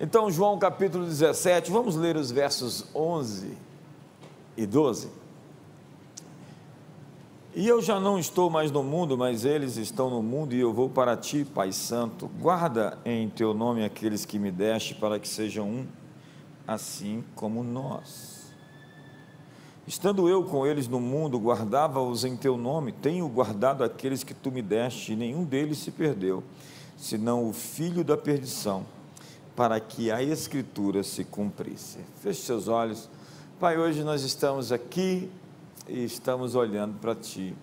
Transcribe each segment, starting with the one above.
Então, João capítulo 17, vamos ler os versos 11 e 12. E eu já não estou mais no mundo, mas eles estão no mundo, e eu vou para ti, Pai Santo. Guarda em teu nome aqueles que me deste, para que sejam um, assim como nós. Estando eu com eles no mundo, guardava-os em teu nome, tenho guardado aqueles que tu me deste, e nenhum deles se perdeu, senão o filho da perdição para que a Escritura se cumprisse. Feche seus olhos. Pai, hoje nós estamos aqui e estamos olhando para Ti.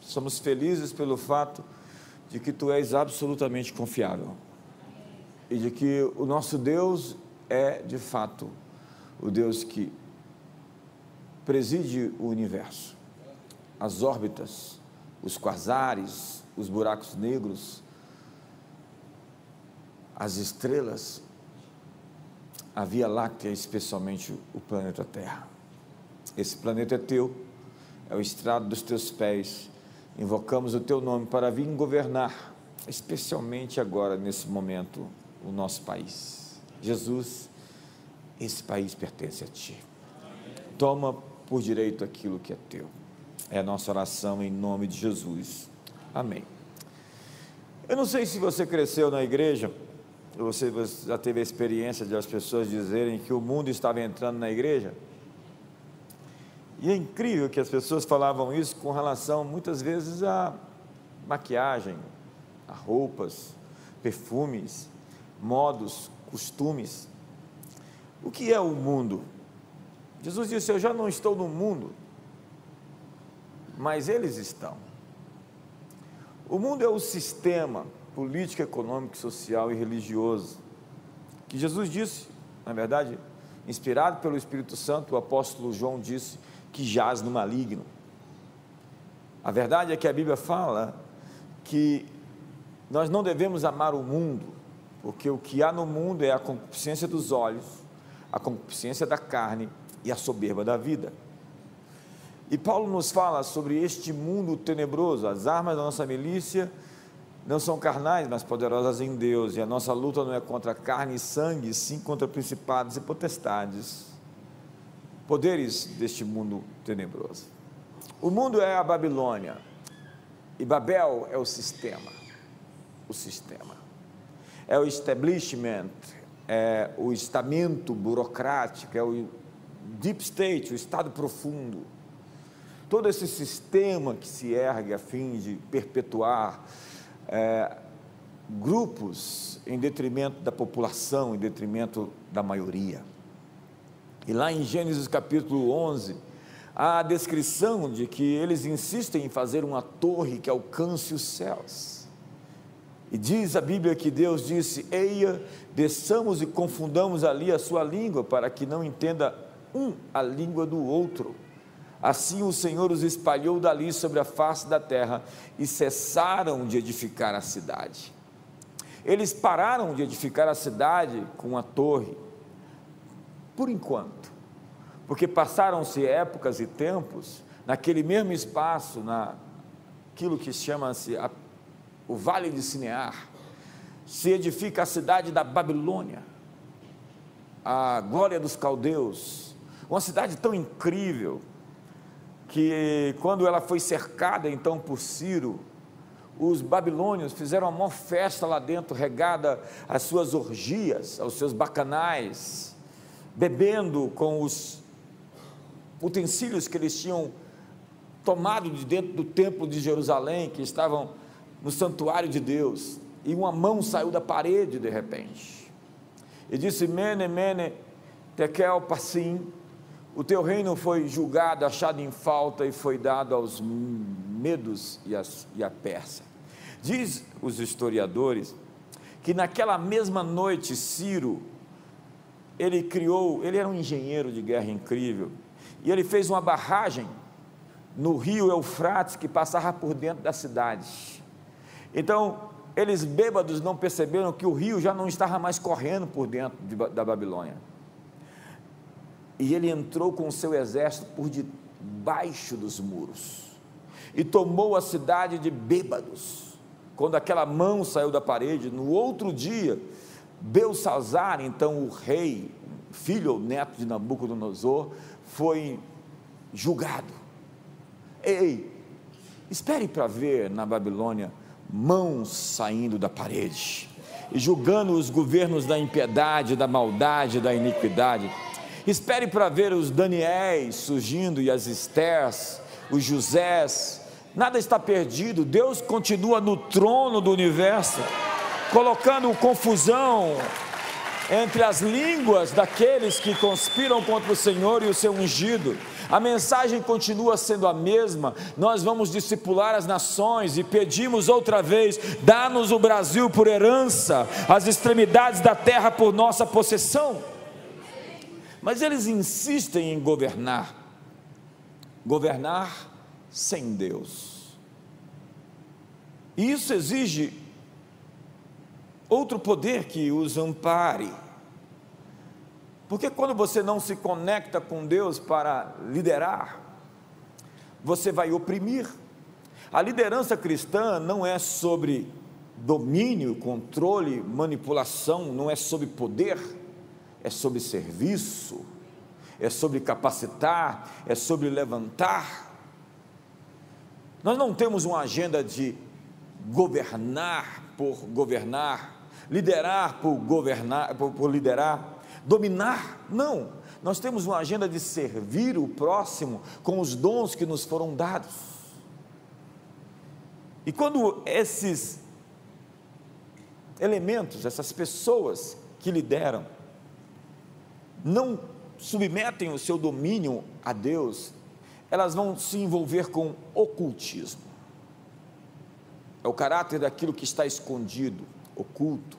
Somos felizes pelo fato de que Tu és absolutamente confiável e de que o nosso Deus é, de fato, o Deus que preside o universo, as órbitas, os quasares, os buracos negros, as estrelas, a Via Láctea, especialmente o planeta Terra. Esse planeta é teu, é o estrado dos teus pés. Invocamos o teu nome para vir governar, especialmente agora, nesse momento, o nosso país. Jesus, esse país pertence a ti. Toma por direito aquilo que é teu. É a nossa oração em nome de Jesus. Amém. Eu não sei se você cresceu na igreja você já teve a experiência de as pessoas dizerem que o mundo estava entrando na igreja? E é incrível que as pessoas falavam isso com relação, muitas vezes, a maquiagem, a roupas, perfumes, modos, costumes. O que é o mundo? Jesus disse: Eu já não estou no mundo, mas eles estão. O mundo é o sistema político, econômico, social e religioso. Que Jesus disse, na verdade, inspirado pelo Espírito Santo, o apóstolo João disse que jaz no maligno. A verdade é que a Bíblia fala que nós não devemos amar o mundo, porque o que há no mundo é a concupiscência dos olhos, a concupiscência da carne e a soberba da vida. E Paulo nos fala sobre este mundo tenebroso, as armas da nossa milícia não são carnais, mas poderosas em Deus, e a nossa luta não é contra carne e sangue, sim contra principados e potestades, poderes deste mundo tenebroso. O mundo é a Babilônia, e Babel é o sistema, o sistema. É o establishment, é o estamento burocrático, é o deep state, o estado profundo. Todo esse sistema que se ergue a fim de perpetuar é, grupos em detrimento da população, em detrimento da maioria. E lá em Gênesis capítulo 11, há a descrição de que eles insistem em fazer uma torre que alcance os céus. E diz a Bíblia que Deus disse: Eia, desçamos e confundamos ali a sua língua, para que não entenda um a língua do outro. Assim o Senhor os espalhou dali sobre a face da terra e cessaram de edificar a cidade. Eles pararam de edificar a cidade com a torre, por enquanto, porque passaram-se épocas e tempos naquele mesmo espaço, naquilo que chama-se o Vale de Sinear, se edifica a cidade da Babilônia, a glória dos caldeus, uma cidade tão incrível, que quando ela foi cercada então por Ciro, os babilônios fizeram uma maior festa lá dentro, regada às suas orgias, aos seus bacanais, bebendo com os utensílios que eles tinham tomado de dentro do templo de Jerusalém, que estavam no santuário de Deus, e uma mão saiu da parede de repente, e disse: Mene, mene, tekel passim, o teu reino foi julgado, achado em falta e foi dado aos medos e, as, e a Pérsia. Diz os historiadores que naquela mesma noite Ciro ele criou, ele era um engenheiro de guerra incrível, e ele fez uma barragem no rio Eufrates que passava por dentro da cidade. Então, eles bêbados não perceberam que o rio já não estava mais correndo por dentro de, da Babilônia e ele entrou com o seu exército por debaixo dos muros e tomou a cidade de bêbados. Quando aquela mão saiu da parede, no outro dia, Belsazar, então o rei, filho ou neto de Nabucodonosor, foi julgado. Ei, espere para ver na Babilônia mãos saindo da parede e julgando os governos da impiedade, da maldade, da iniquidade. Espere para ver os Daniéis surgindo e as Estérs, os Josés. Nada está perdido, Deus continua no trono do universo, colocando confusão entre as línguas daqueles que conspiram contra o Senhor e o seu ungido. A mensagem continua sendo a mesma. Nós vamos discipular as nações e pedimos outra vez: dá-nos o Brasil por herança, as extremidades da terra por nossa possessão. Mas eles insistem em governar, governar sem Deus. E isso exige outro poder que os ampare. Porque quando você não se conecta com Deus para liderar, você vai oprimir. A liderança cristã não é sobre domínio, controle, manipulação, não é sobre poder, é sobre serviço, é sobre capacitar, é sobre levantar. Nós não temos uma agenda de governar por governar, liderar por governar, por, por liderar dominar, não. Nós temos uma agenda de servir o próximo com os dons que nos foram dados. E quando esses elementos, essas pessoas que lideram, não submetem o seu domínio a Deus, elas vão se envolver com ocultismo. É o caráter daquilo que está escondido, oculto,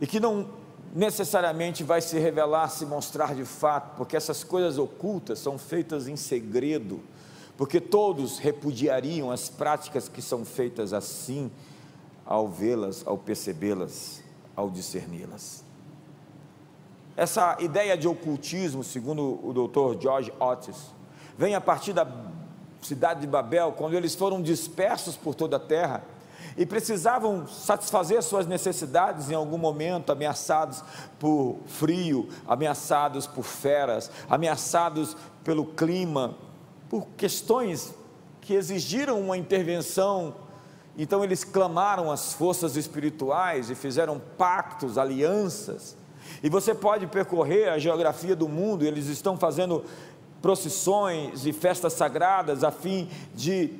e que não necessariamente vai se revelar, se mostrar de fato, porque essas coisas ocultas são feitas em segredo, porque todos repudiariam as práticas que são feitas assim, ao vê-las, ao percebê-las, ao discerni-las. Essa ideia de ocultismo, segundo o doutor George Otis, vem a partir da cidade de Babel, quando eles foram dispersos por toda a terra e precisavam satisfazer suas necessidades em algum momento, ameaçados por frio, ameaçados por feras, ameaçados pelo clima, por questões que exigiram uma intervenção. Então eles clamaram as forças espirituais e fizeram pactos, alianças. E você pode percorrer a geografia do mundo, eles estão fazendo procissões e festas sagradas a fim de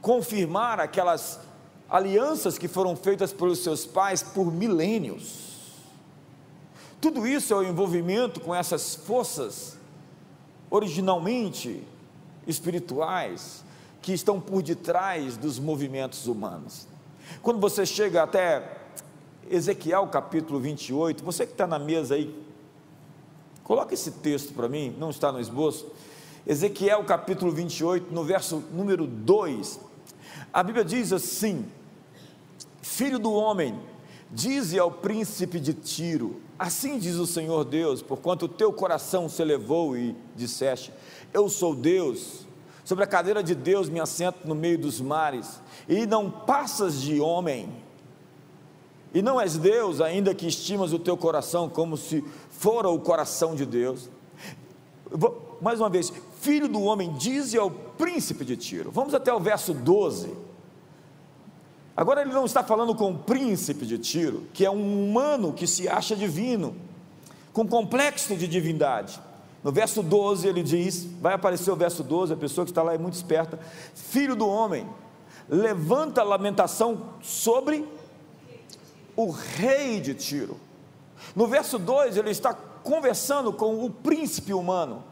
confirmar aquelas alianças que foram feitas pelos seus pais por milênios. Tudo isso é o envolvimento com essas forças originalmente espirituais que estão por detrás dos movimentos humanos. Quando você chega até Ezequiel capítulo 28, você que está na mesa aí, coloca esse texto para mim, não está no esboço. Ezequiel capítulo 28, no verso número 2, a Bíblia diz assim: Filho do homem, dize ao príncipe de Tiro: Assim diz o Senhor Deus, porquanto o teu coração se elevou e disseste: Eu sou Deus, sobre a cadeira de Deus me assento no meio dos mares, e não passas de homem, e não és Deus, ainda que estimas o teu coração como se fora o coração de Deus. Vou, mais uma vez, filho do homem, dize ao príncipe de Tiro. Vamos até o verso 12. Agora ele não está falando com o príncipe de Tiro, que é um humano que se acha divino, com complexo de divindade. No verso 12 ele diz: vai aparecer o verso 12, a pessoa que está lá é muito esperta. Filho do homem, levanta a lamentação sobre o rei de Tiro. No verso 2 ele está conversando com o príncipe humano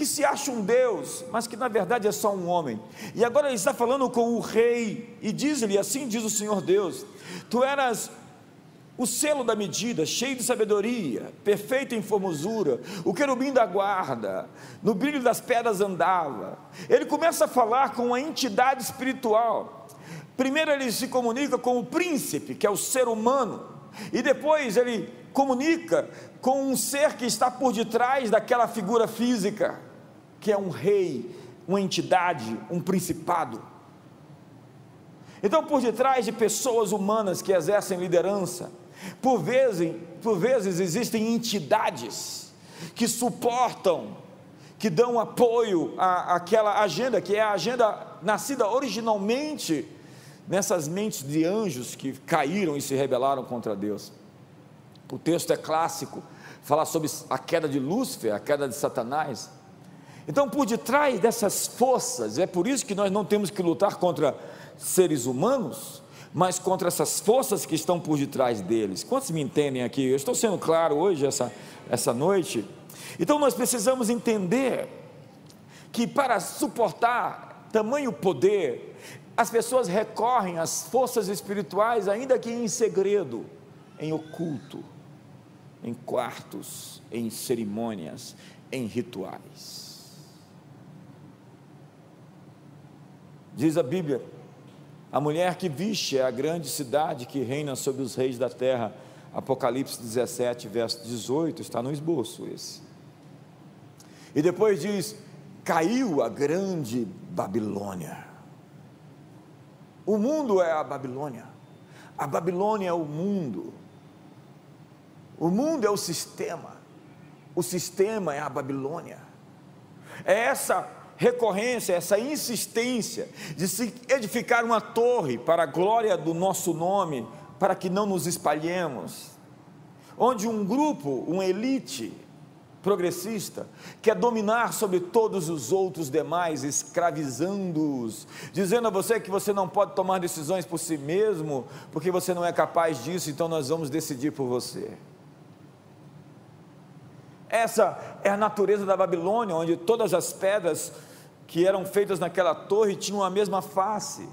que se acha um Deus, mas que na verdade é só um homem. E agora ele está falando com o rei, e diz-lhe: Assim diz o Senhor Deus: Tu eras o selo da medida, cheio de sabedoria, perfeito em formosura, o querubim da guarda, no brilho das pedras andava. Ele começa a falar com a entidade espiritual. Primeiro ele se comunica com o príncipe, que é o ser humano, e depois ele comunica com um ser que está por detrás daquela figura física que é um rei, uma entidade, um principado. Então, por detrás de pessoas humanas que exercem liderança, Por vezes, por vezes existem entidades que suportam, que dão apoio àquela agenda, que é a agenda nascida originalmente nessas mentes de anjos que caíram e se rebelaram contra Deus. O texto é clássico, fala sobre a queda de Lúcifer, a queda de Satanás. Então, por detrás dessas forças, é por isso que nós não temos que lutar contra seres humanos, mas contra essas forças que estão por detrás deles. Quantos me entendem aqui? Eu estou sendo claro hoje, essa, essa noite. Então nós precisamos entender que para suportar tamanho poder, as pessoas recorrem às forças espirituais, ainda que em segredo, em oculto, em quartos, em cerimônias, em rituais. Diz a Bíblia a mulher que viste é a grande cidade que reina sobre os reis da terra. Apocalipse 17, verso 18, está no esboço esse. E depois diz: caiu a grande Babilônia. O mundo é a Babilônia. A Babilônia é o mundo. O mundo é o sistema. O sistema é a Babilônia. É essa recorrência, essa insistência de se edificar uma torre para a glória do nosso nome, para que não nos espalhemos, onde um grupo, uma elite progressista, quer dominar sobre todos os outros demais, escravizando-os, dizendo a você que você não pode tomar decisões por si mesmo, porque você não é capaz disso, então nós vamos decidir por você. Essa é a natureza da Babilônia, onde todas as pedras que eram feitas naquela torre tinham a mesma face.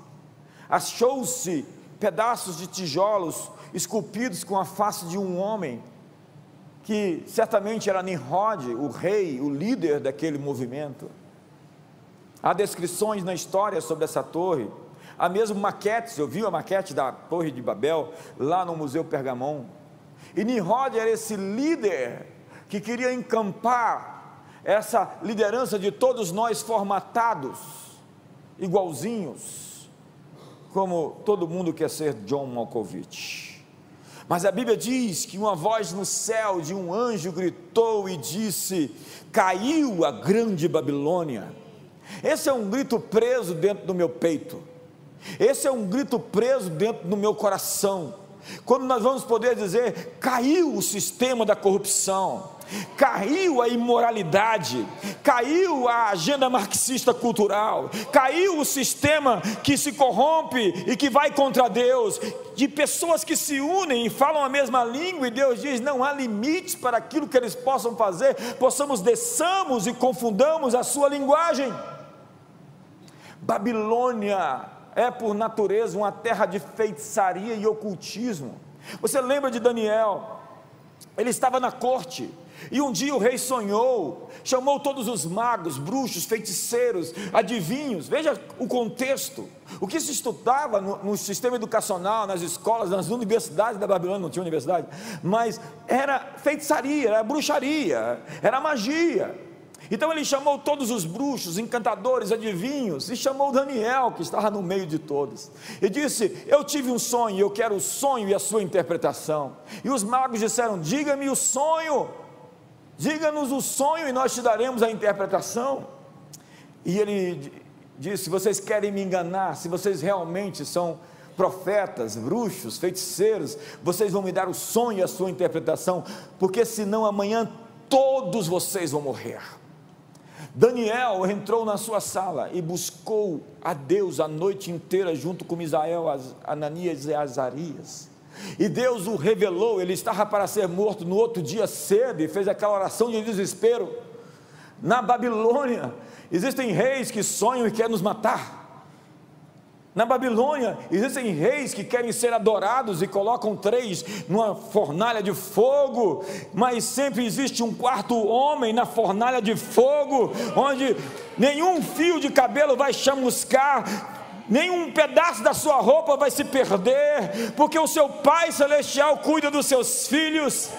Achou-se pedaços de tijolos esculpidos com a face de um homem, que certamente era Nimrod, o rei, o líder daquele movimento. Há descrições na história sobre essa torre. Há mesmo maquetes, eu vi a maquete da Torre de Babel lá no Museu Pergamon. E Nimrod era esse líder que queria encampar essa liderança de todos nós formatados, igualzinhos, como todo mundo quer ser John Malkovich. Mas a Bíblia diz que uma voz no céu de um anjo gritou e disse: Caiu a grande Babilônia. Esse é um grito preso dentro do meu peito. Esse é um grito preso dentro do meu coração. Quando nós vamos poder dizer: caiu o sistema da corrupção, caiu a imoralidade, caiu a agenda marxista cultural, caiu o sistema que se corrompe e que vai contra Deus, de pessoas que se unem e falam a mesma língua, e Deus diz: não há limites para aquilo que eles possam fazer, possamos desçamos e confundamos a sua linguagem. Babilônia é por natureza uma terra de feitiçaria e ocultismo. Você lembra de Daniel? Ele estava na corte, e um dia o rei sonhou, chamou todos os magos, bruxos, feiticeiros, adivinhos. Veja o contexto. O que se estudava no, no, sistema educacional, nas escolas, nas universidades da Babilônia, não tinha universidade, mas era feitiçaria, era bruxaria, era magia. Então ele chamou todos os bruxos, encantadores, adivinhos, e chamou Daniel, que estava no meio de todos, e disse: Eu tive um sonho, eu quero o sonho e a sua interpretação. E os magos disseram: Diga-me o sonho. Diga-nos o sonho e nós te daremos a interpretação. E ele disse: Vocês querem me enganar? Se vocês realmente são profetas, bruxos, feiticeiros, vocês vão me dar o sonho e a sua interpretação, porque senão amanhã todos vocês vão morrer. Daniel entrou na sua sala e buscou a Deus a noite inteira, junto com Misael, Ananias e Azarias. E Deus o revelou, ele estava para ser morto no outro dia cedo e fez aquela oração de desespero. Na Babilônia, existem reis que sonham e querem nos matar. Na Babilônia existem reis que querem ser adorados e colocam três numa fornalha de fogo, mas sempre existe um quarto homem na fornalha de fogo, onde nenhum fio de cabelo vai chamuscar, nenhum pedaço da sua roupa vai se perder, porque o seu Pai Celestial cuida dos seus filhos.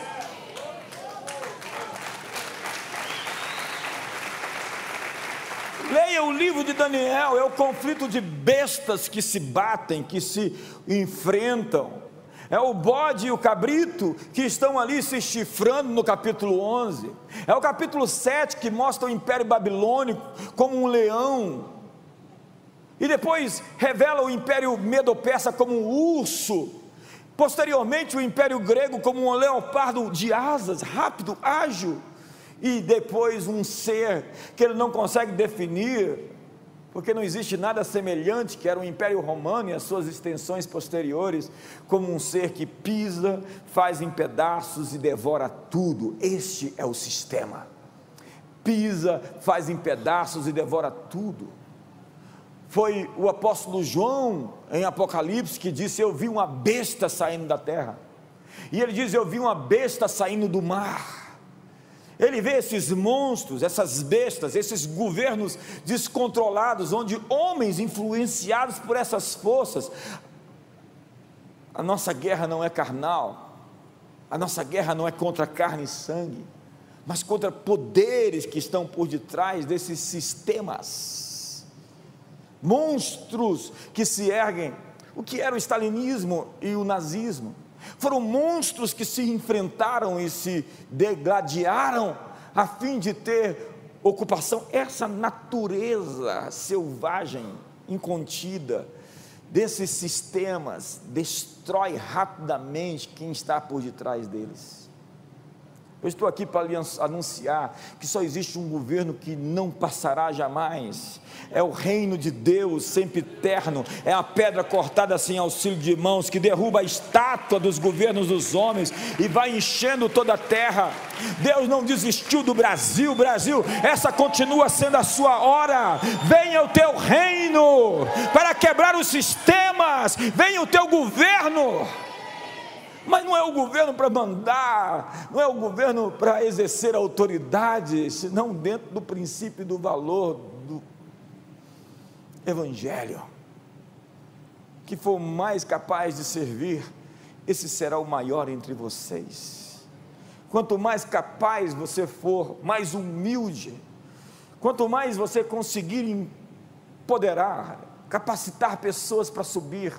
Leia o livro de Daniel, é o conflito de bestas que se batem, que se enfrentam. É o bode e o cabrito que estão ali se chifrando no capítulo 11. É o capítulo 7 que mostra o Império Babilônico como um leão. E depois revela o Império Medo-Persa como um urso. Posteriormente, o Império Grego como um leopardo de asas, rápido, ágil. E depois, um ser que ele não consegue definir, porque não existe nada semelhante, que era o Império Romano e as suas extensões posteriores, como um ser que pisa, faz em pedaços e devora tudo. Este é o sistema. Pisa, faz em pedaços e devora tudo. Foi o apóstolo João, em Apocalipse, que disse: Eu vi uma besta saindo da terra. E ele diz: Eu vi uma besta saindo do mar. Ele vê esses monstros, essas bestas, esses governos descontrolados, onde homens influenciados por essas forças. A nossa guerra não é carnal, a nossa guerra não é contra carne e sangue, mas contra poderes que estão por detrás desses sistemas. Monstros que se erguem. O que era o stalinismo e o nazismo? Foram monstros que se enfrentaram e se degladiaram a fim de ter ocupação. Essa natureza selvagem, incontida, desses sistemas, destrói rapidamente quem está por detrás deles. Eu estou aqui para lhe anunciar que só existe um governo que não passará jamais. É o reino de Deus, sempre eterno. É a pedra cortada sem auxílio de mãos que derruba a estátua dos governos dos homens e vai enchendo toda a terra. Deus não desistiu do Brasil, Brasil, essa continua sendo a sua hora. Venha o teu reino para quebrar os sistemas. Venha o teu governo mas não é o governo para mandar, não é o governo para exercer autoridade, senão dentro do princípio e do valor do Evangelho. Que for mais capaz de servir, esse será o maior entre vocês. Quanto mais capaz você for, mais humilde, quanto mais você conseguir empoderar, capacitar pessoas para subir,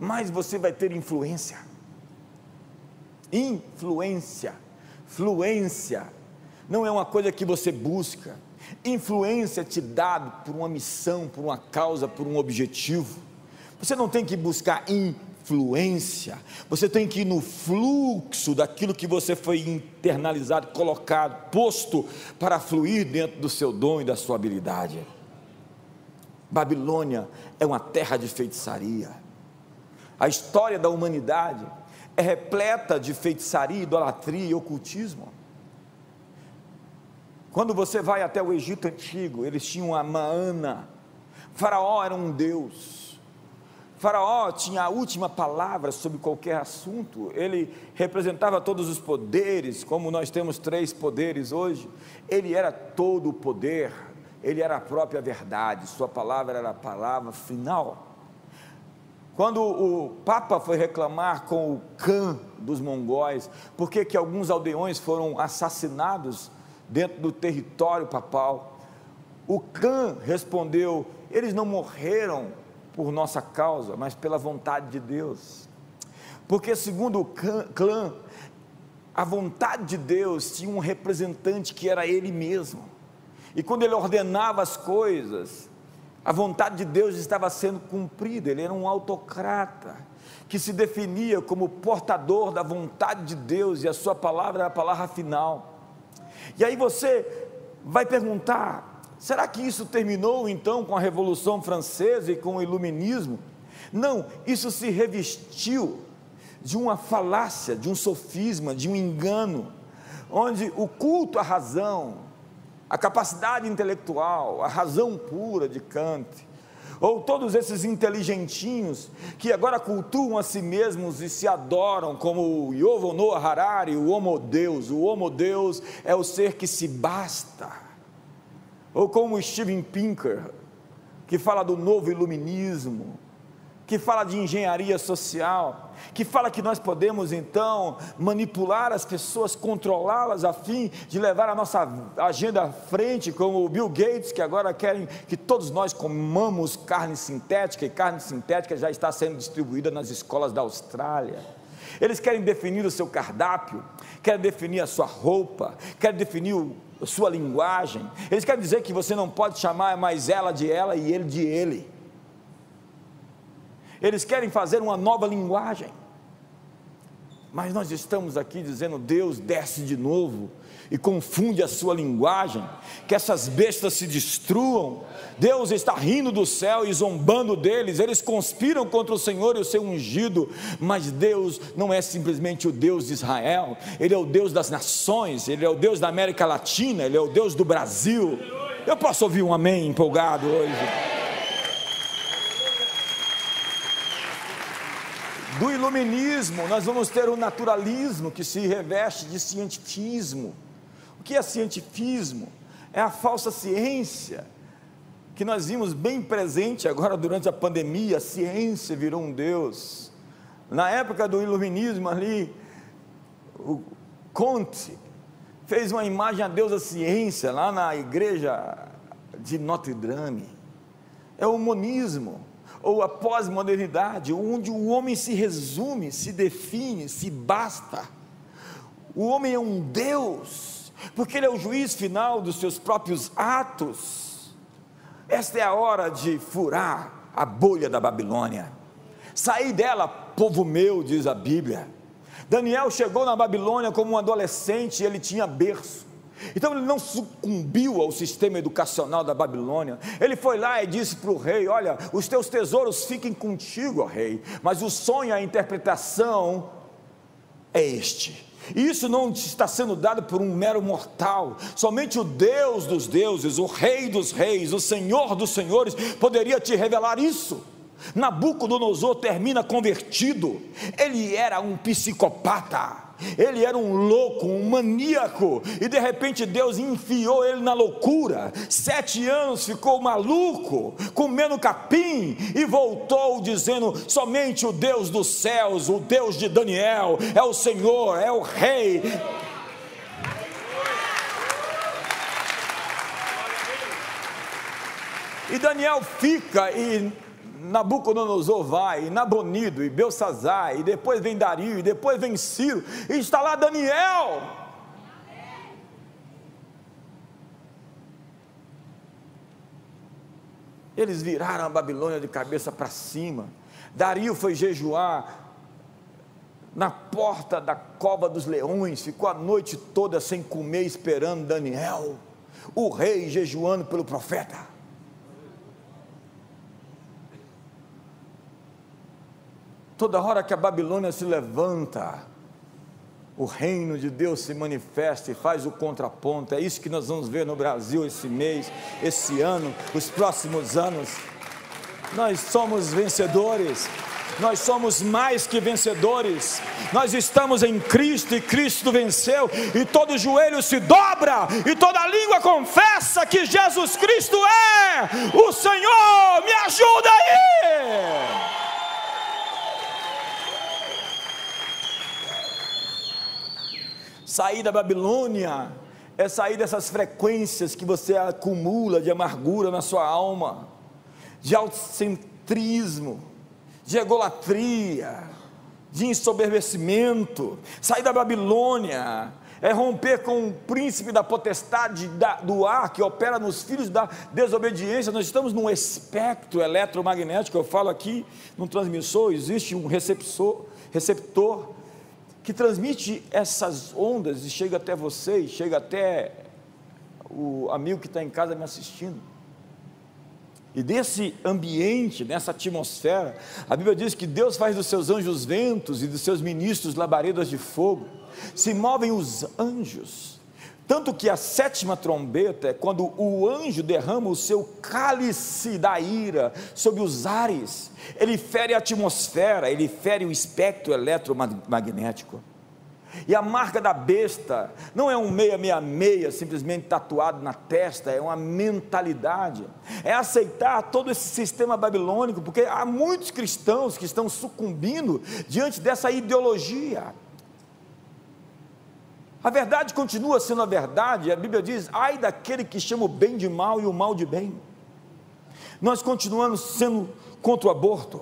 mais você vai ter influência. Influência. Fluência. Não é uma coisa que você busca. Influência te dado por uma missão, por uma causa, por um objetivo. Você não tem que buscar influência. Você tem que ir no fluxo daquilo que você foi internalizado, colocado, posto para fluir dentro do seu dom e da sua habilidade. Babilônia é uma terra de feitiçaria. A história da humanidade é repleta de feitiçaria, idolatria e ocultismo. Quando você vai até o Egito antigo, eles tinham a Maana. Faraó era um deus. Faraó tinha a última palavra sobre qualquer assunto. Ele representava todos os poderes, como nós temos três poderes hoje. Ele era todo o poder. Ele era a própria verdade. Sua palavra era a palavra final. Quando o Papa foi reclamar com o Khan dos mongóis, por que alguns aldeões foram assassinados dentro do território papal, o Khan respondeu: eles não morreram por nossa causa, mas pela vontade de Deus. Porque, segundo o clã, a vontade de Deus tinha um representante que era ele mesmo. E quando ele ordenava as coisas, a vontade de Deus estava sendo cumprida, ele era um autocrata, que se definia como portador da vontade de Deus, e a sua palavra era a palavra final. E aí você vai perguntar: será que isso terminou então com a Revolução Francesa e com o Iluminismo? Não, isso se revestiu de uma falácia, de um sofisma, de um engano, onde o culto à razão, a capacidade intelectual, a razão pura de Kant, ou todos esses inteligentinhos que agora cultuam a si mesmos e se adoram, como o Yovo Noah Harari, o Homo Deus. O Homo Deus é o ser que se basta. Ou como Steven Pinker, que fala do novo iluminismo, que fala de engenharia social, que fala que nós podemos então manipular as pessoas, controlá-las a fim de levar a nossa agenda à frente, como o Bill Gates, que agora querem que todos nós comamos carne sintética, e carne sintética já está sendo distribuída nas escolas da Austrália. Eles querem definir o seu cardápio, querem definir a sua roupa, querem definir o, a sua linguagem. Eles querem dizer que você não pode chamar mais ela de ela e ele de ele. Eles querem fazer uma nova linguagem. Mas nós estamos aqui dizendo: Deus desce de novo e confunde a sua linguagem, que essas bestas se destruam. Deus está rindo do céu e zombando deles, eles conspiram contra o Senhor e o seu ungido, mas Deus não é simplesmente o Deus de Israel, Ele é o Deus das nações, Ele é o Deus da América Latina, Ele é o Deus do Brasil. Eu posso ouvir um amém empolgado hoje? Do iluminismo, nós vamos ter o naturalismo que se reveste de cientifismo que é cientifismo? É a falsa ciência que nós vimos bem presente agora durante a pandemia. A ciência virou um Deus. Na época do iluminismo ali, o Conte fez uma imagem a Deus da ciência lá na igreja de Notre Dame. É o monismo ou a pós-modernidade, onde o homem se resume, se define, se basta. O homem é um Deus porque Ele é o juiz final dos seus próprios atos. Esta é a hora de furar a bolha da Babilônia, sair dela, povo meu, diz a Bíblia. Daniel chegou na Babilônia como um adolescente ele tinha berço. Então ele não sucumbiu ao sistema educacional da Babilônia. Ele foi lá e disse para o rei: Olha, os teus tesouros fiquem contigo, rei, mas o sonho, a interpretação é este. Isso não está sendo dado por um mero mortal. Somente o Deus dos deuses, o Rei dos reis, o Senhor dos senhores poderia te revelar isso. Nabucodonosor termina convertido. Ele era um psicopata ele era um louco, um maníaco, e de repente Deus enfiou ele na loucura. Sete anos ficou maluco, comendo capim, e voltou dizendo: somente o Deus dos céus, o Deus de Daniel, é o Senhor, é o Rei. E Daniel fica e Nabucodonosor vai, e Nabonido, e Belsazar, e depois vem Dario, e depois vem Ciro, e está lá Daniel. Eles viraram a Babilônia de cabeça para cima. Dario foi jejuar na porta da cova dos leões, ficou a noite toda sem comer, esperando Daniel, o rei jejuando pelo profeta. Toda hora que a Babilônia se levanta, o reino de Deus se manifesta e faz o contraponto. É isso que nós vamos ver no Brasil esse mês, esse ano, os próximos anos. Nós somos vencedores. Nós somos mais que vencedores. Nós estamos em Cristo e Cristo venceu, e todo joelho se dobra, e toda língua confessa que Jesus Cristo é o Senhor. Me ajuda aí! Sair da Babilônia é sair dessas frequências que você acumula de amargura na sua alma, de autocentrismo, de egolatria, de ensoberbecimento. Sair da Babilônia é romper com o príncipe da potestade da, do ar que opera nos filhos da desobediência. Nós estamos num espectro eletromagnético. Eu falo aqui no transmissor, existe um receptor, receptor que transmite essas ondas e chega até você, chega até o amigo que está em casa me assistindo. E desse ambiente, nessa atmosfera, a Bíblia diz que Deus faz dos seus anjos ventos e dos seus ministros labaredas de fogo. Se movem os anjos tanto que a sétima trombeta é quando o anjo derrama o seu cálice da ira sobre os ares. Ele fere a atmosfera, ele fere o espectro eletromagnético. E a marca da besta não é um 666 simplesmente tatuado na testa, é uma mentalidade. É aceitar todo esse sistema babilônico, porque há muitos cristãos que estão sucumbindo diante dessa ideologia. A verdade continua sendo a verdade, a Bíblia diz: ai daquele que chama o bem de mal e o mal de bem. Nós continuamos sendo contra o aborto,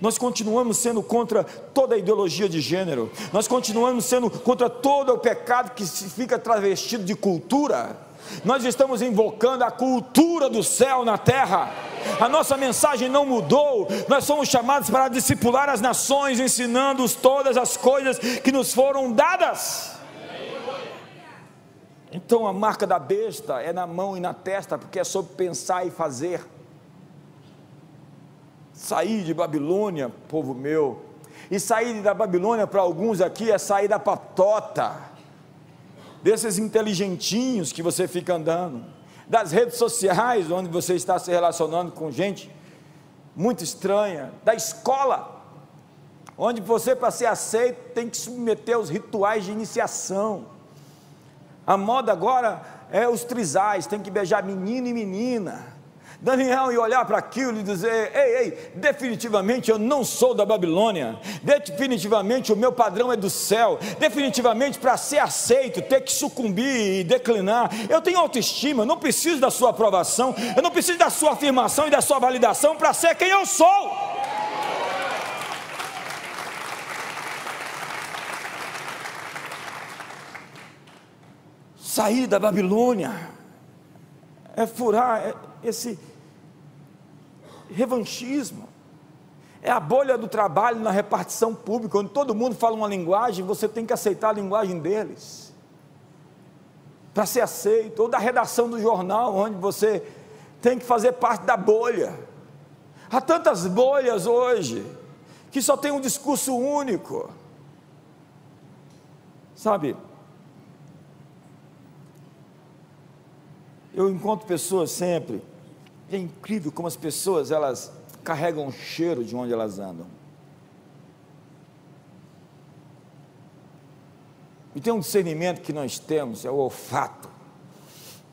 Nós continuamos sendo contra toda a ideologia de gênero, nós continuamos sendo contra todo o pecado que se fica travestido de cultura. Nós estamos invocando a cultura do céu na terra. A nossa mensagem não mudou. Nós somos chamados para discipular as nações, ensinando-os todas as coisas que nos foram dadas. Então a marca da besta é na mão e na testa, porque é sobre pensar e fazer. Sair de Babilônia, povo meu, e sair da Babilônia para alguns aqui é sair da patota, desses inteligentinhos que você fica andando, das redes sociais onde você está se relacionando com gente muito estranha, da escola, onde você para ser aceito tem que submeter aos rituais de iniciação. A moda agora é os trisais, tem que beijar menino e menina. Daniel ia olhar para aquilo e dizer: Ei, ei, definitivamente eu não sou da Babilônia, definitivamente o meu padrão é do céu, definitivamente para ser aceito, ter que sucumbir e declinar. Eu tenho autoestima, não preciso da sua aprovação, eu não preciso da sua afirmação e da sua validação para ser quem eu sou. Sair da Babilônia é furar é esse revanchismo. É a bolha do trabalho na repartição pública, onde todo mundo fala uma linguagem, você tem que aceitar a linguagem deles. Para ser aceito, ou da redação do jornal, onde você tem que fazer parte da bolha. Há tantas bolhas hoje, que só tem um discurso único. Sabe, Eu encontro pessoas sempre, é incrível como as pessoas elas carregam o cheiro de onde elas andam. E tem um discernimento que nós temos, é o olfato.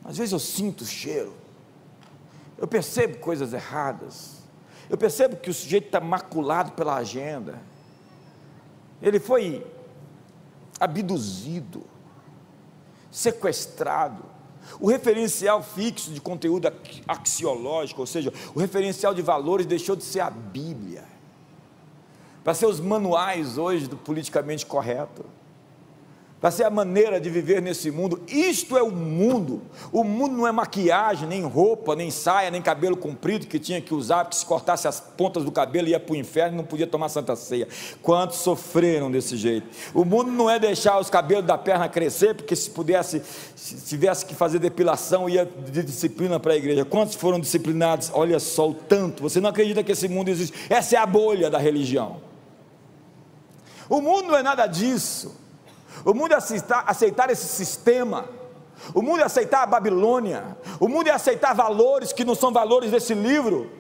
Às vezes eu sinto o cheiro, eu percebo coisas erradas, eu percebo que o sujeito está maculado pela agenda, ele foi abduzido, sequestrado, o referencial fixo de conteúdo axiológico, ou seja, o referencial de valores deixou de ser a Bíblia, para ser os manuais hoje do politicamente correto para ser a maneira de viver nesse mundo. Isto é o mundo. O mundo não é maquiagem, nem roupa, nem saia, nem cabelo comprido que tinha que usar, porque se cortasse as pontas do cabelo ia para o inferno e não podia tomar santa ceia. Quantos sofreram desse jeito? O mundo não é deixar os cabelos da perna crescer, porque se pudesse, se tivesse que fazer depilação, ia de disciplina para a igreja. Quantos foram disciplinados? Olha só o tanto. Você não acredita que esse mundo existe? Essa é a bolha da religião. O mundo não é nada disso. O mundo é aceitar, aceitar esse sistema. O mundo é aceitar a Babilônia. O mundo é aceitar valores que não são valores desse livro.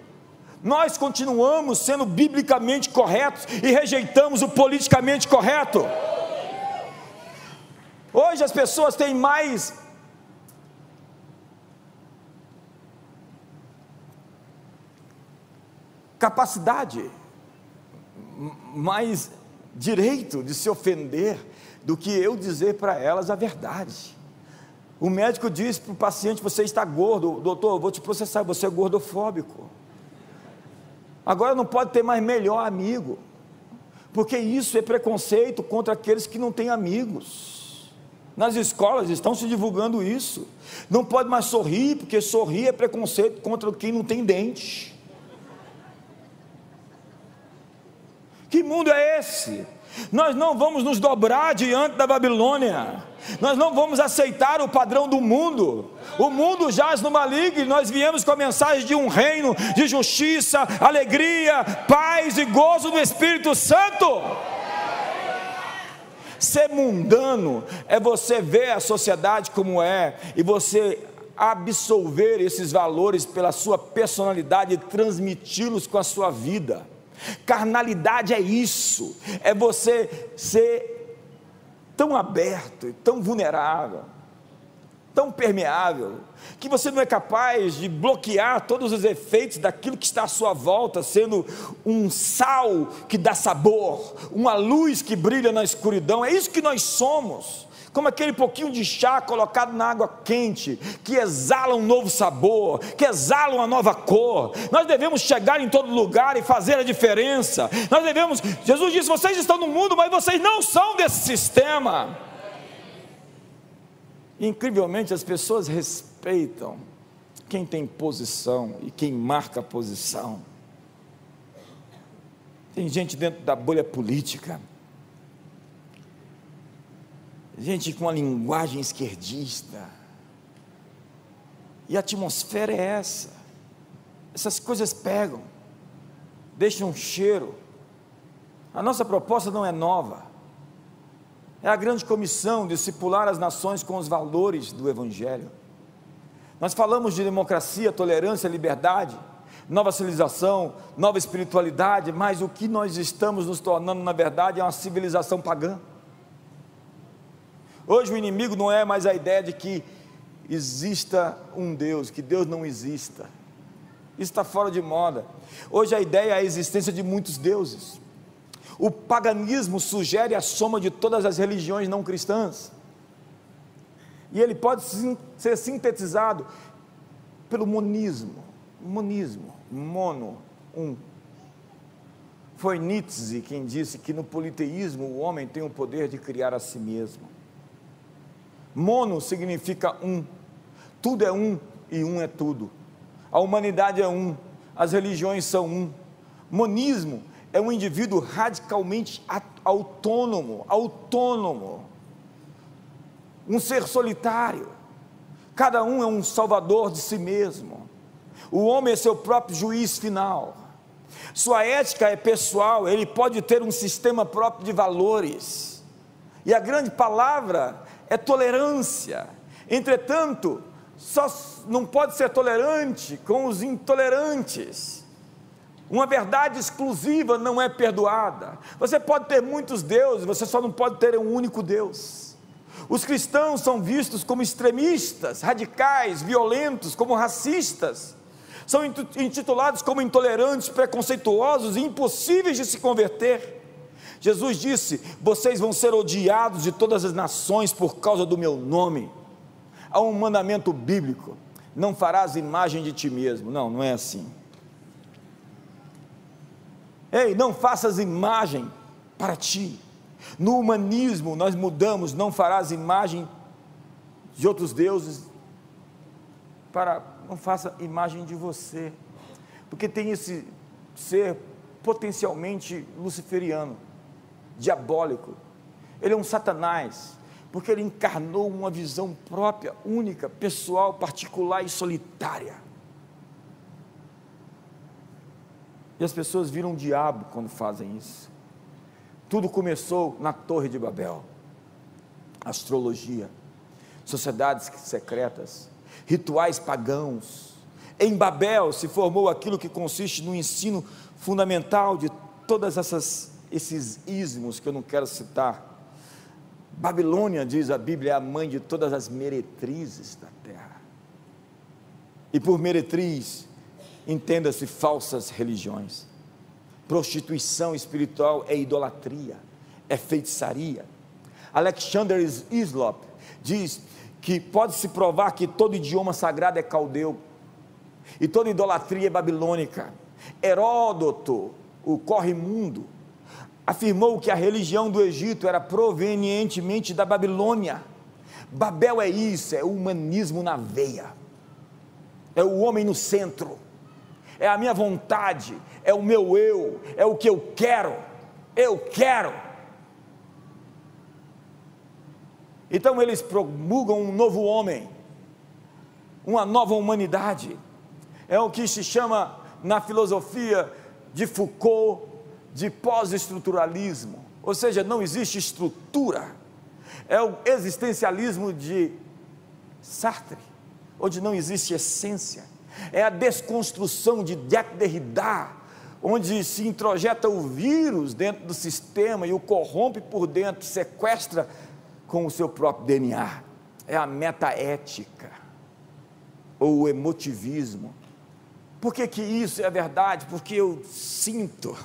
Nós continuamos sendo biblicamente corretos e rejeitamos o politicamente correto. Hoje as pessoas têm mais capacidade, mais direito de se ofender do que eu dizer para elas a verdade. O médico diz para o paciente: Você está gordo, doutor, vou te processar, você é gordofóbico. Agora não pode ter mais melhor amigo, porque isso é preconceito contra aqueles que não têm amigos. Nas escolas estão se divulgando isso. Não pode mais sorrir, porque sorrir é preconceito contra quem não tem dente. Que mundo é esse? Nós não vamos nos dobrar diante da Babilônia. Nós não vamos aceitar o padrão do mundo. O mundo jaz no maligno nós viemos com a mensagem de um reino de justiça, alegria, paz e gozo do Espírito Santo. Ser mundano é você ver a sociedade como é e você absolver esses valores pela sua personalidade e transmiti-los com a sua vida. Carnalidade é isso, é você ser tão aberto tão vulnerável, tão permeável, que você não é capaz de bloquear todos os efeitos daquilo que está à sua volta, sendo um sal que dá sabor, uma luz que brilha na escuridão. É isso que nós somos como aquele pouquinho de chá colocado na água quente, que exala um novo sabor, que exala uma nova cor. Nós devemos chegar em todo lugar e fazer a diferença. Nós devemos, Jesus disse: vocês estão no mundo, mas vocês não são desse sistema. incrivelmente as pessoas respeitam quem tem posição e quem marca posição. Tem gente dentro da bolha política gente com uma linguagem esquerdista. E a atmosfera é essa. Essas coisas pegam, deixam um cheiro. A nossa proposta não é nova. É a grande comissão discipular as nações com os valores do Evangelho. Nós falamos de democracia, tolerância, liberdade, nova civilização, nova espiritualidade, mas o que nós estamos nos tornando, na verdade, é uma civilização pagã. Hoje o inimigo não é mais a ideia de que exista um Deus, que Deus não exista. Isso está fora de moda. Hoje a ideia é a existência de muitos deuses. O paganismo sugere a soma de todas as religiões não cristãs. E ele pode ser sintetizado pelo monismo. Monismo, mono, um. Foi Nietzsche quem disse que no politeísmo o homem tem o poder de criar a si mesmo. Mono significa um. Tudo é um e um é tudo. A humanidade é um, as religiões são um. Monismo é um indivíduo radicalmente autônomo, autônomo. Um ser solitário. Cada um é um salvador de si mesmo. O homem é seu próprio juiz final. Sua ética é pessoal, ele pode ter um sistema próprio de valores. E a grande palavra é tolerância. Entretanto, só não pode ser tolerante com os intolerantes. Uma verdade exclusiva não é perdoada. Você pode ter muitos deuses, você só não pode ter um único Deus. Os cristãos são vistos como extremistas, radicais, violentos, como racistas. São intitulados como intolerantes, preconceituosos e impossíveis de se converter. Jesus disse: Vocês vão ser odiados de todas as nações por causa do meu nome. Há um mandamento bíblico: Não farás imagem de ti mesmo. Não, não é assim. Ei, não faças imagem para ti. No humanismo, nós mudamos: Não farás imagem de outros deuses. Para, não faça imagem de você. Porque tem esse ser potencialmente luciferiano diabólico, ele é um satanás, porque ele encarnou uma visão própria, única, pessoal, particular e solitária. E as pessoas viram um diabo quando fazem isso. Tudo começou na Torre de Babel. Astrologia, sociedades secretas, rituais pagãos. Em Babel se formou aquilo que consiste no ensino fundamental de todas essas esses ismos que eu não quero citar. Babilônia, diz a Bíblia, é a mãe de todas as meretrizes da terra. E por meretriz, entenda-se falsas religiões. Prostituição espiritual é idolatria, é feitiçaria. Alexander Islop diz que pode-se provar que todo idioma sagrado é caldeu e toda idolatria é babilônica. Heródoto, o corre-mundo, afirmou que a religião do Egito era provenientemente da Babilônia. Babel é isso, é o humanismo na veia, é o homem no centro, é a minha vontade, é o meu eu, é o que eu quero, eu quero. Então eles promulgam um novo homem, uma nova humanidade, é o que se chama na filosofia de Foucault de pós-estruturalismo, ou seja, não existe estrutura, é o existencialismo de Sartre, onde não existe essência, é a desconstrução de Derrida, onde se introjeta o vírus dentro do sistema e o corrompe por dentro, sequestra com o seu próprio DNA, é a metaética, ou o emotivismo. Por que, que isso é verdade? Porque eu sinto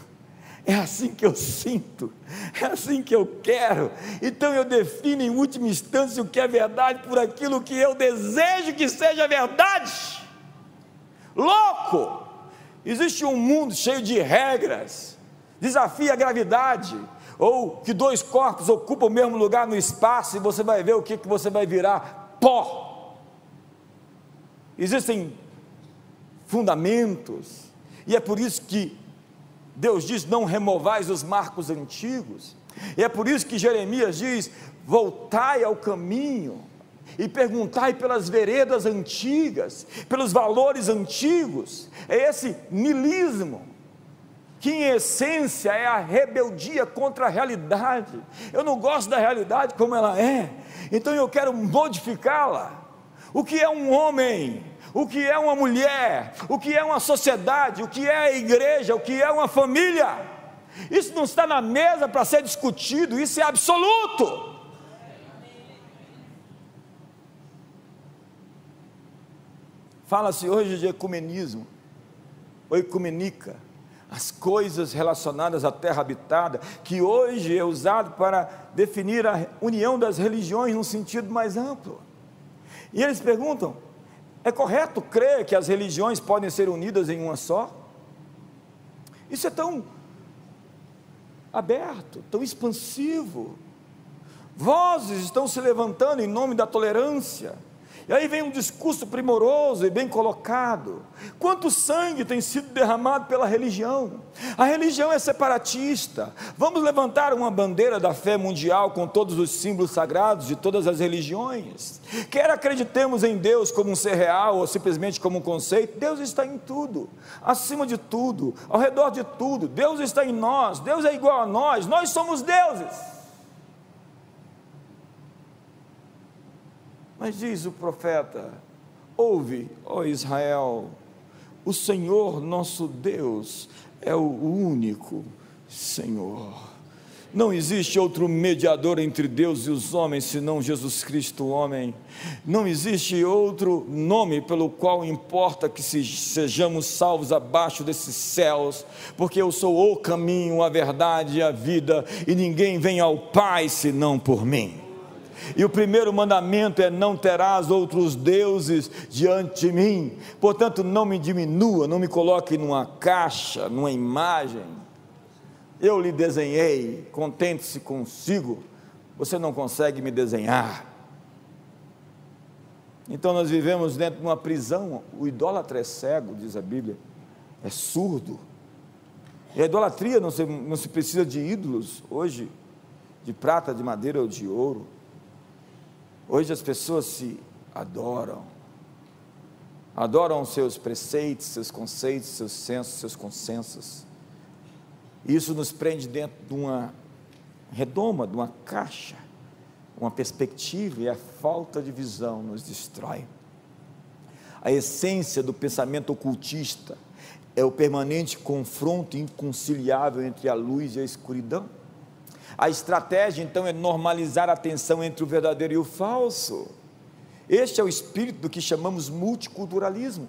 é assim que eu sinto, é assim que eu quero. Então eu defino em última instância o que é verdade por aquilo que eu desejo que seja verdade. Louco! Existe um mundo cheio de regras, desafia a gravidade, ou que dois corpos ocupam o mesmo lugar no espaço e você vai ver o que, que você vai virar pó. Existem fundamentos, e é por isso que Deus diz: não removais os marcos antigos, e é por isso que Jeremias diz: voltai ao caminho, e perguntai pelas veredas antigas, pelos valores antigos, é esse nilismo, que em essência é a rebeldia contra a realidade. Eu não gosto da realidade como ela é, então eu quero modificá-la. O que é um homem? O que é uma mulher? O que é uma sociedade? O que é a igreja? O que é uma família? Isso não está na mesa para ser discutido, isso é absoluto. Fala-se hoje de ecumenismo, ou ecumenica, as coisas relacionadas à terra habitada, que hoje é usado para definir a união das religiões num sentido mais amplo. E eles perguntam: é correto crer que as religiões podem ser unidas em uma só? Isso é tão aberto, tão expansivo. Vozes estão se levantando em nome da tolerância e aí vem um discurso primoroso e bem colocado. Quanto sangue tem sido derramado pela religião? A religião é separatista. Vamos levantar uma bandeira da fé mundial com todos os símbolos sagrados de todas as religiões. Quer acreditemos em Deus como um ser real ou simplesmente como um conceito, Deus está em tudo, acima de tudo, ao redor de tudo. Deus está em nós, Deus é igual a nós, nós somos deuses. Mas diz o profeta: Ouve, ó Israel, o Senhor nosso Deus é o único Senhor. Não existe outro mediador entre Deus e os homens senão Jesus Cristo, homem. Não existe outro nome pelo qual importa que sejamos salvos abaixo desses céus, porque eu sou o caminho, a verdade e a vida, e ninguém vem ao Pai senão por mim. E o primeiro mandamento é: não terás outros deuses diante de mim. Portanto, não me diminua, não me coloque numa caixa, numa imagem. Eu lhe desenhei, contente-se consigo. Você não consegue me desenhar. Então nós vivemos dentro de uma prisão. O idólatra é cego, diz a Bíblia, é surdo. E a idolatria não se, não se precisa de ídolos hoje, de prata, de madeira ou de ouro. Hoje as pessoas se adoram, adoram seus preceitos, seus conceitos, seus sensos, seus consensos. Isso nos prende dentro de uma redoma, de uma caixa, uma perspectiva, e a falta de visão nos destrói. A essência do pensamento ocultista é o permanente confronto inconciliável entre a luz e a escuridão. A estratégia então é normalizar a tensão entre o verdadeiro e o falso. Este é o espírito do que chamamos multiculturalismo.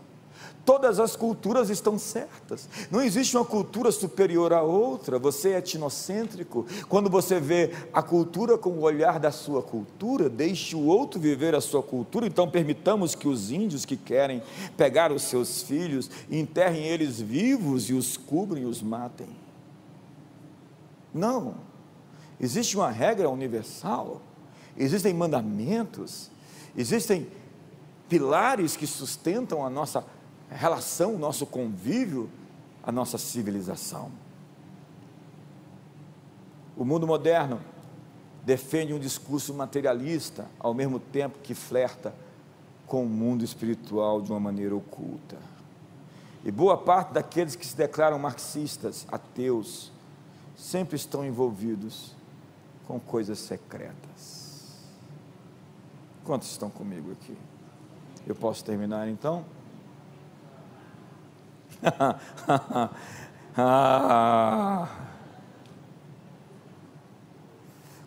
Todas as culturas estão certas. Não existe uma cultura superior à outra. Você é etnocêntrico. Quando você vê a cultura com o olhar da sua cultura, deixe o outro viver a sua cultura. Então permitamos que os índios que querem pegar os seus filhos, enterrem eles vivos e os cubram e os matem. Não. Existe uma regra universal, existem mandamentos, existem pilares que sustentam a nossa relação, o nosso convívio, a nossa civilização. O mundo moderno defende um discurso materialista, ao mesmo tempo que flerta com o mundo espiritual de uma maneira oculta. E boa parte daqueles que se declaram marxistas, ateus, sempre estão envolvidos com coisas secretas. Quantos estão comigo aqui? Eu posso terminar então?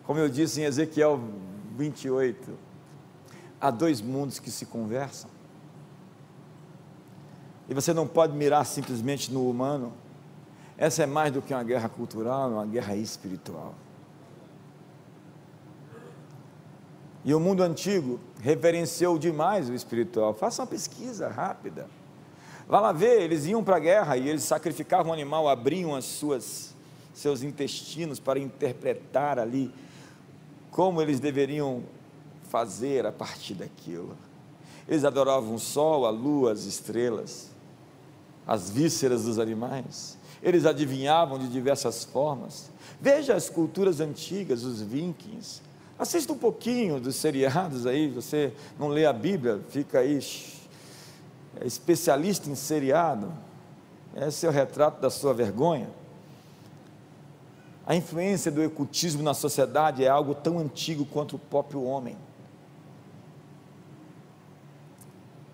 Como eu disse em Ezequiel 28, há dois mundos que se conversam. E você não pode mirar simplesmente no humano. Essa é mais do que uma guerra cultural, é uma guerra espiritual. E o mundo antigo reverenciou demais o espiritual. Faça uma pesquisa rápida. Vá lá ver, eles iam para a guerra e eles sacrificavam um animal, abriam as suas seus intestinos para interpretar ali como eles deveriam fazer a partir daquilo. Eles adoravam o sol, a lua, as estrelas, as vísceras dos animais. Eles adivinhavam de diversas formas. Veja as culturas antigas, os vikings. Assista um pouquinho dos seriados aí. Você não lê a Bíblia, fica aí é especialista em seriado. Esse é o retrato da sua vergonha. A influência do ecutismo na sociedade é algo tão antigo quanto o próprio homem.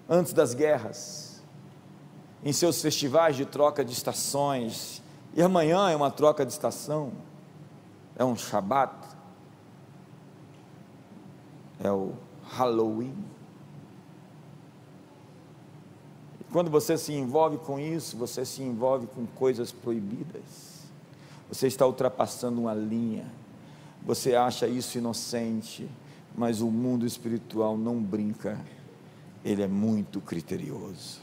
Antes das guerras, em seus festivais de troca de estações, e amanhã é uma troca de estação, é um Shabat, é o Halloween. Quando você se envolve com isso, você se envolve com coisas proibidas. Você está ultrapassando uma linha. Você acha isso inocente, mas o mundo espiritual não brinca. Ele é muito criterioso.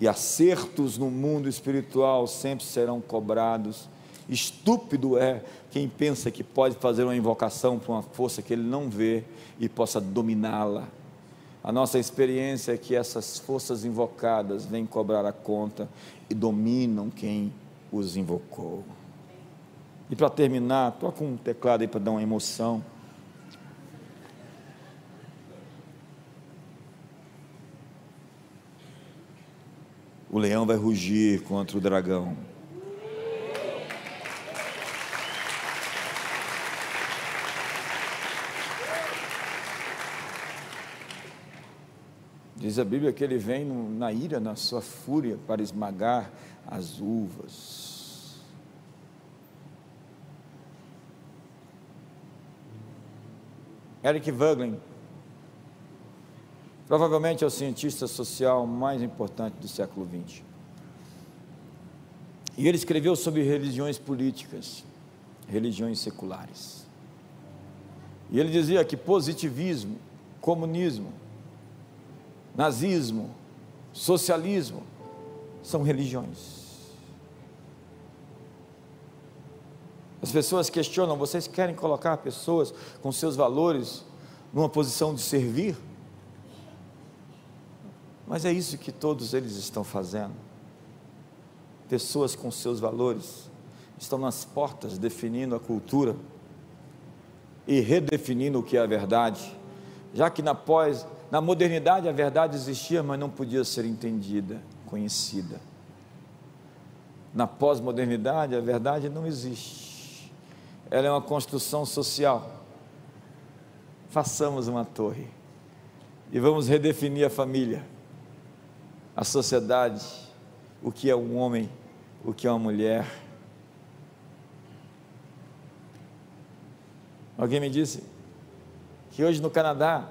E acertos no mundo espiritual sempre serão cobrados. Estúpido é quem pensa que pode fazer uma invocação para uma força que ele não vê e possa dominá-la. A nossa experiência é que essas forças invocadas vêm cobrar a conta e dominam quem os invocou. E para terminar, toca um teclado aí para dar uma emoção. O leão vai rugir contra o dragão. Diz a Bíblia que ele vem na ira, na sua fúria, para esmagar as uvas. Eric Voegelin, provavelmente é o cientista social mais importante do século XX. E ele escreveu sobre religiões políticas, religiões seculares. E ele dizia que positivismo, comunismo, nazismo, socialismo são religiões. As pessoas questionam: vocês querem colocar pessoas com seus valores numa posição de servir? Mas é isso que todos eles estão fazendo. Pessoas com seus valores estão nas portas definindo a cultura e redefinindo o que é a verdade, já que na pós, na modernidade a verdade existia, mas não podia ser entendida, conhecida. Na pós-modernidade a verdade não existe ela é uma construção social. Façamos uma torre e vamos redefinir a família, a sociedade, o que é um homem, o que é uma mulher. Alguém me disse que hoje no Canadá,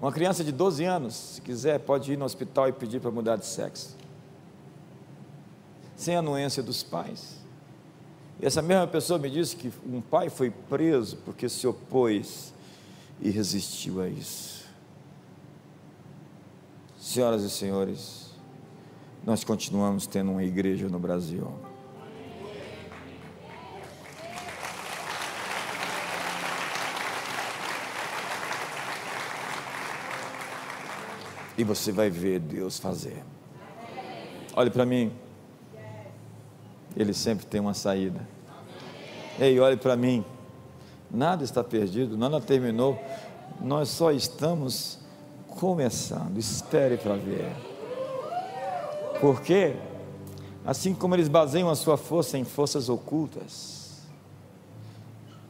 uma criança de 12 anos, se quiser, pode ir no hospital e pedir para mudar de sexo, sem anuência dos pais. E essa mesma pessoa me disse que um pai foi preso porque se opôs e resistiu a isso. Senhoras e senhores, nós continuamos tendo uma igreja no Brasil. E você vai ver Deus fazer. Olhe para mim. Ele sempre tem uma saída. Ei, olhe para mim. Nada está perdido, nada terminou. Nós só estamos começando. Espere para ver. Porque, assim como eles baseiam a sua força em forças ocultas,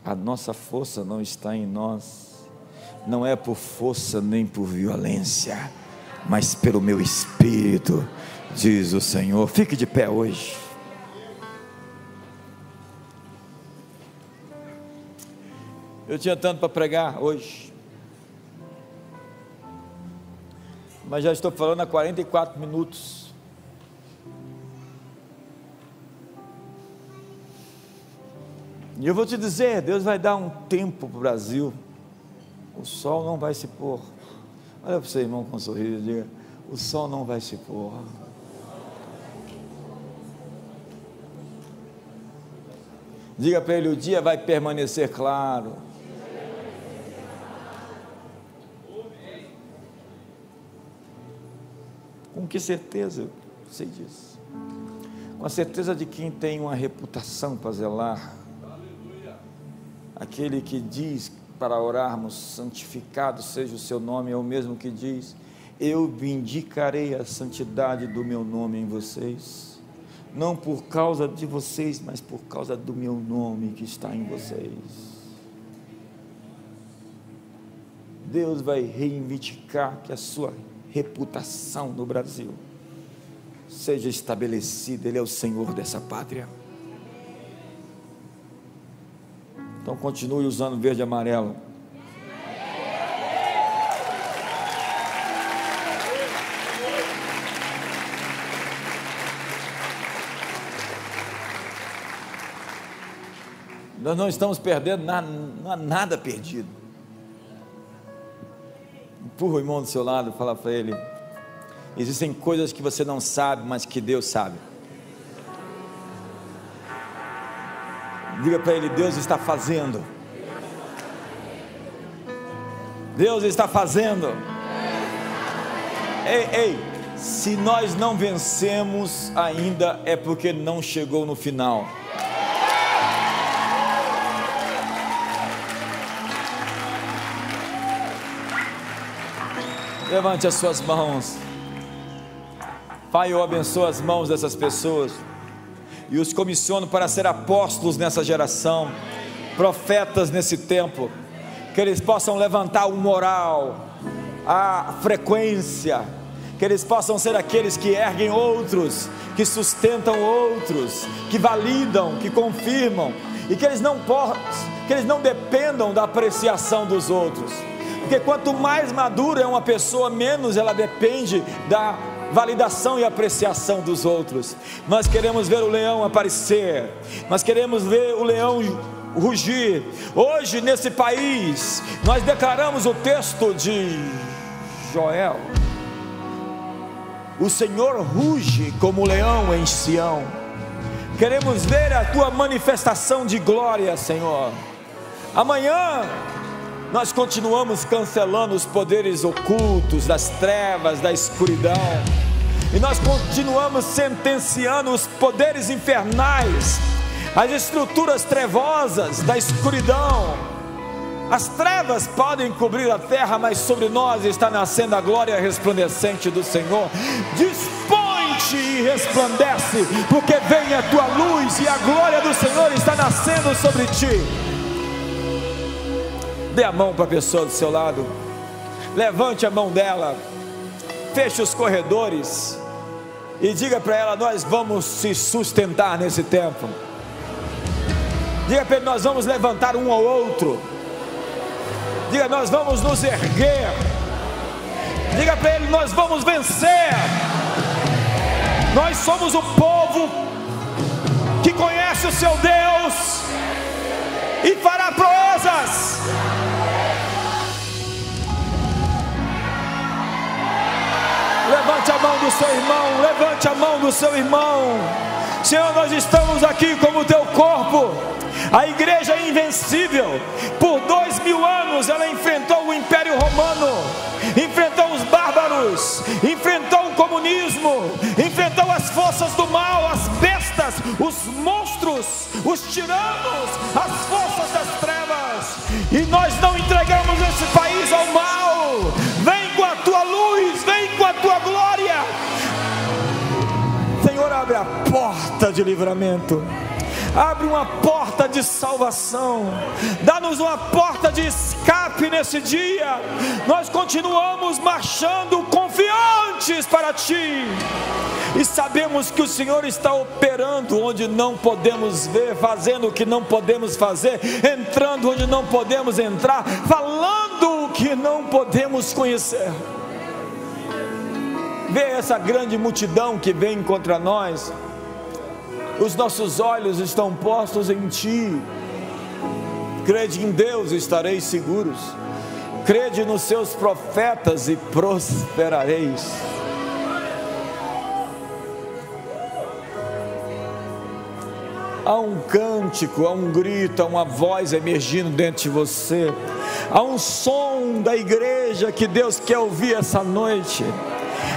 a nossa força não está em nós. Não é por força nem por violência, mas pelo meu espírito, diz o Senhor. Fique de pé hoje. Eu tinha tanto para pregar hoje, mas já estou falando há 44 minutos. E eu vou te dizer: Deus vai dar um tempo para o Brasil, o sol não vai se pôr. Olha para o seu irmão com um sorriso e diga: o sol não vai se pôr. Diga para ele: o dia vai permanecer claro. Com que certeza eu sei disso? Com a certeza de quem tem uma reputação para zelar. Aquele que diz para orarmos, santificado seja o seu nome, é o mesmo que diz: Eu vindicarei a santidade do meu nome em vocês não por causa de vocês, mas por causa do meu nome que está em vocês. Deus vai reivindicar que a sua reputação no Brasil seja estabelecida, Ele é o Senhor dessa pátria. Então continue usando verde e amarelo. Nós não estamos perdendo nada, não há nada perdido. Empurra o irmão do seu lado e fala para ele: existem coisas que você não sabe, mas que Deus sabe. Diga para ele: Deus está fazendo. Deus está fazendo. Ei, ei, se nós não vencemos ainda é porque não chegou no final. Levante as suas mãos. Pai, eu abençoo as mãos dessas pessoas e os comissiono para ser apóstolos nessa geração, profetas nesse tempo, que eles possam levantar o moral, a frequência, que eles possam ser aqueles que erguem outros, que sustentam outros, que validam, que confirmam, e que eles não possam, que eles não dependam da apreciação dos outros. Porque quanto mais madura é uma pessoa, menos ela depende da validação e apreciação dos outros. Nós queremos ver o leão aparecer, nós queremos ver o leão rugir. Hoje, nesse país, nós declaramos o texto de Joel. O Senhor ruge como leão em Sião. Queremos ver a tua manifestação de glória, Senhor. Amanhã nós continuamos cancelando os poderes ocultos das trevas, da escuridão, e nós continuamos sentenciando os poderes infernais, as estruturas trevosas da escuridão. As trevas podem cobrir a terra, mas sobre nós está nascendo a glória resplandecente do Senhor. Dispõe-te e resplandece, porque vem a tua luz e a glória do Senhor está nascendo sobre ti. Dê a mão para a pessoa do seu lado. Levante a mão dela. Feche os corredores. E diga para ela: Nós vamos se sustentar nesse tempo. Diga para ele: Nós vamos levantar um ao outro. Diga: Nós vamos nos erguer. Diga para ele: Nós vamos vencer. Nós somos o povo que conhece o seu Deus e fará proezas. Levante a mão do seu irmão, levante a mão do seu irmão. Senhor, nós estamos aqui como teu corpo. A igreja é invencível. Por dois mil anos ela enfrentou o Império Romano, enfrentou os bárbaros, enfrentou o comunismo, enfrentou as forças do mal, as bestas, os monstros, os tiranos, as forças das trevas. E nós não entregamos esse país ao mal. Vem com a tua luz, vem com a tua glória. Senhor, abre a porta de livramento abre uma porta de salvação, dá-nos uma porta de escape nesse dia. Nós continuamos marchando confiantes para Ti. E sabemos que o Senhor está operando onde não podemos ver, fazendo o que não podemos fazer, entrando onde não podemos entrar, falando o que não podemos conhecer. Vê essa grande multidão que vem contra nós os nossos olhos estão postos em Ti, crede em Deus, estareis seguros. Crede nos seus profetas e prosperareis. Há um cântico, há um grito, há uma voz emergindo dentro de você. Há um som da igreja que Deus quer ouvir essa noite.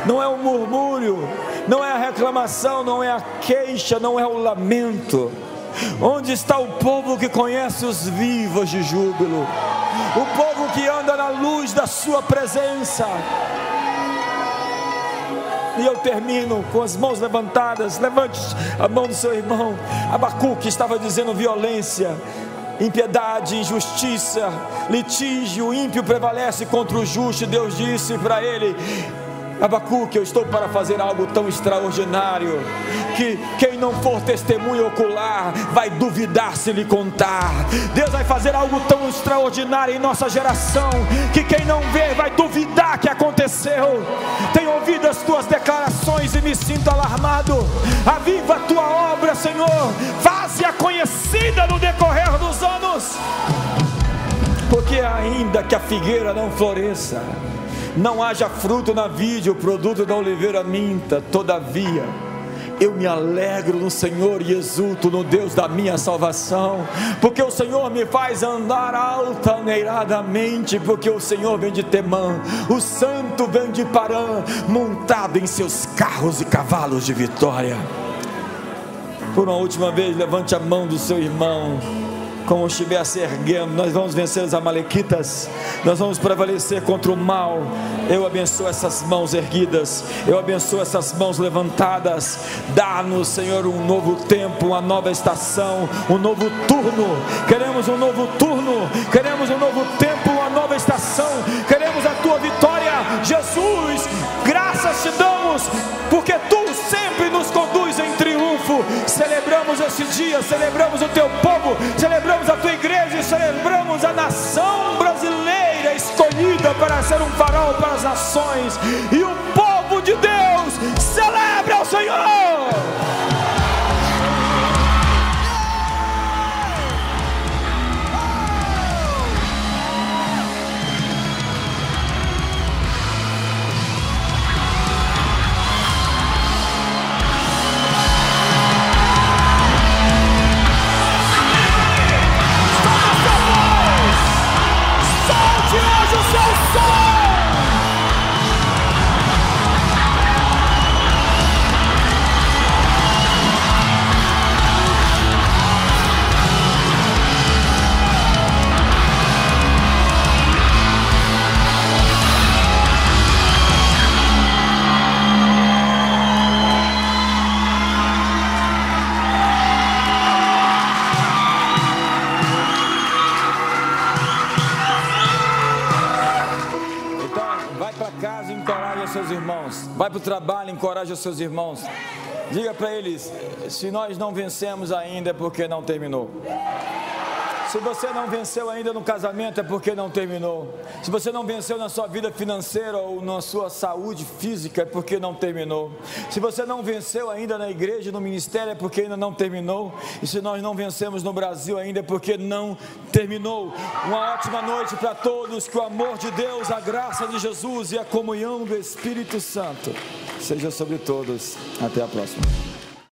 Não é o murmúrio, não é a reclamação, não é a queixa, não é o lamento. Onde está o povo que conhece os vivos de júbilo? O povo que anda na luz da Sua presença. E eu termino com as mãos levantadas. Levante a mão do seu irmão. Abacuque estava dizendo violência, impiedade, injustiça, litígio, ímpio prevalece contra o justo. Deus disse para ele: Abacuque, eu estou para fazer algo tão extraordinário que quem não for testemunho ocular vai duvidar se lhe contar. Deus vai fazer algo tão extraordinário em nossa geração que quem não vê vai duvidar que aconteceu. Tenho ouvido as tuas declarações e me sinto alarmado. Aviva a tua obra, Senhor. Faze-a conhecida no decorrer dos anos. Porque ainda que a figueira não floresça, não haja fruto na vide, o produto da oliveira minta, todavia, eu me alegro no Senhor e exulto no Deus da minha salvação, porque o Senhor me faz andar altaneiradamente, porque o Senhor vem de Temã, o santo vem de Parã, montado em seus carros e cavalos de vitória. Por uma última vez, levante a mão do seu irmão como estiver se erguendo, nós vamos vencer os Amalequitas, nós vamos prevalecer contra o mal. Eu abençoo essas mãos erguidas, eu abençoo essas mãos levantadas. Dá-nos, Senhor, um novo tempo, uma nova estação, um novo turno. Queremos um novo turno, queremos um novo tempo, uma nova estação. Queremos a tua vitória, Jesus. Graças te damos, porque tu triunfo. Celebramos esse dia, celebramos o teu povo, celebramos a tua igreja e celebramos a nação brasileira escolhida para ser um farol para as nações. E o povo de Deus celebra o Senhor. Vai para o trabalho, encoraja seus irmãos. Diga para eles: se nós não vencemos ainda é porque não terminou. Se você não venceu ainda no casamento é porque não terminou. Se você não venceu na sua vida financeira ou na sua saúde física é porque não terminou. Se você não venceu ainda na igreja, no ministério é porque ainda não terminou. E se nós não vencemos no Brasil ainda é porque não terminou. Uma ótima noite para todos. Que o amor de Deus, a graça de Jesus e a comunhão do Espírito Santo seja sobre todos. Até a próxima.